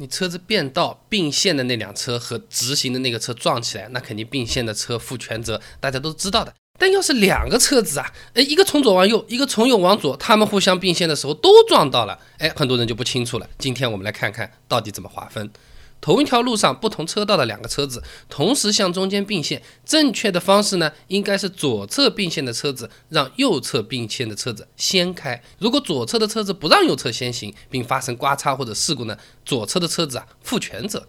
你车子变道并线的那辆车和直行的那个车撞起来，那肯定并线的车负全责，大家都知道的。但要是两个车子啊，哎，一个从左往右，一个从右往左，他们互相并线的时候都撞到了，哎，很多人就不清楚了。今天我们来看看到底怎么划分。同一条路上不同车道的两个车子同时向中间并线，正确的方式呢，应该是左侧并线的车子让右侧并线的车子先开。如果左侧的车子不让右侧先行，并发生刮擦或者事故呢，左侧的车子啊负全责。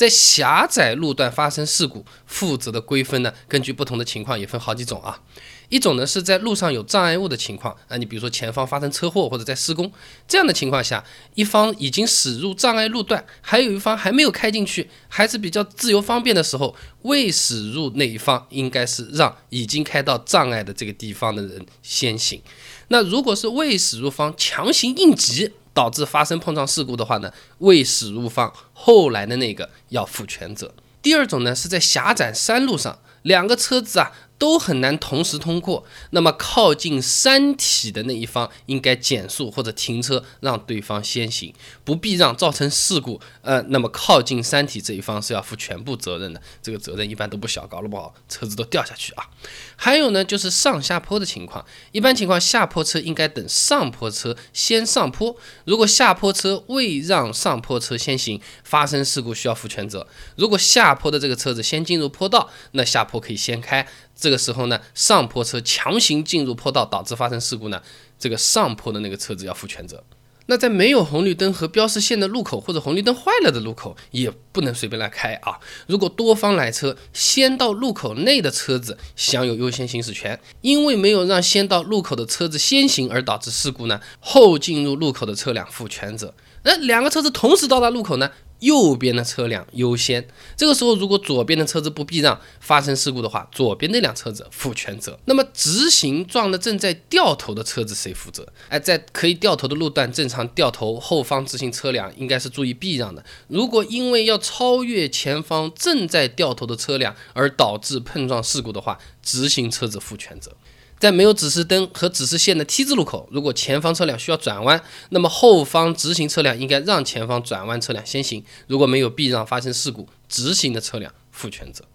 在狭窄路段发生事故，负责的规分呢，根据不同的情况也分好几种啊。一种呢是在路上有障碍物的情况啊，你比如说前方发生车祸或者在施工这样的情况下，一方已经驶入障碍路段，还有一方还没有开进去，还是比较自由方便的时候，未驶入那一方应该是让已经开到障碍的这个地方的人先行。那如果是未驶入方强行应急导致发生碰撞事故的话呢，未驶入方后来的那个要负全责。第二种呢是在狭窄山路上，两个车子啊。都很难同时通过，那么靠近山体的那一方应该减速或者停车，让对方先行，不避让造成事故。呃，那么靠近山体这一方是要负全部责任的，这个责任一般都不小，搞得不好车子都掉下去啊。还有呢，就是上下坡的情况，一般情况下坡车应该等上坡车先上坡，如果下坡车未让上坡车先行，发生事故需要负全责。如果下坡的这个车子先进入坡道，那下坡可以先开。这个时候呢，上坡车强行进入坡道导致发生事故呢，这个上坡的那个车子要负全责。那在没有红绿灯和标识线的路口或者红绿灯坏了的路口，也不能随便来开啊。如果多方来车，先到路口内的车子享有优先行驶权，因为没有让先到路口的车子先行而导致事故呢，后进入路口的车辆负全责。那两个车子同时到达路口呢？右边的车辆优先，这个时候如果左边的车子不避让，发生事故的话，左边那辆车子负全责。那么直行撞的正在掉头的车子谁负责？哎，在可以掉头的路段正常掉头，后方直行车辆应该是注意避让的。如果因为要超越前方正在掉头的车辆而导致碰撞事故的话，直行车子负全责。在没有指示灯和指示线的 T 字路口，如果前方车辆需要转弯，那么后方直行车辆应该让前方转弯车辆先行。如果没有避让，发生事故，直行的车辆负全责。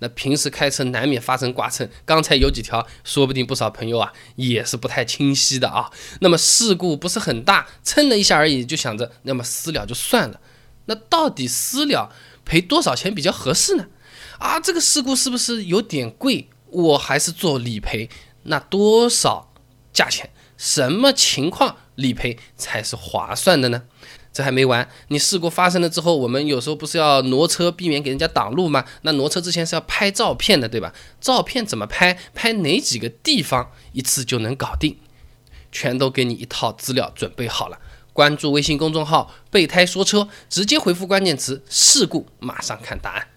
那平时开车难免发生刮蹭，刚才有几条，说不定不少朋友啊也是不太清晰的啊。那么事故不是很大，蹭了一下而已，就想着那么私了就算了。那到底私了赔多少钱比较合适呢？啊，这个事故是不是有点贵？我还是做理赔。那多少价钱？什么情况理赔才是划算的呢？这还没完，你事故发生了之后，我们有时候不是要挪车，避免给人家挡路吗？那挪车之前是要拍照片的，对吧？照片怎么拍？拍哪几个地方？一次就能搞定，全都给你一套资料准备好了。关注微信公众号“备胎说车”，直接回复关键词“事故”，马上看答案。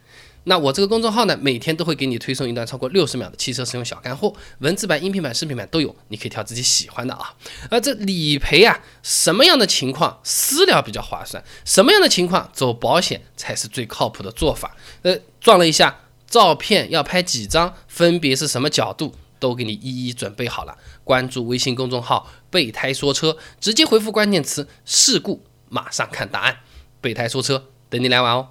那我这个公众号呢，每天都会给你推送一段超过六十秒的汽车使用小干货，文字版、音频版、视频版都有，你可以挑自己喜欢的啊。而这理赔啊，什么样的情况私了比较划算？什么样的情况走保险才是最靠谱的做法？呃，撞了一下，照片要拍几张，分别是什么角度，都给你一一准备好了。关注微信公众号“备胎说车”，直接回复关键词“事故”，马上看答案。备胎说车，等你来玩哦。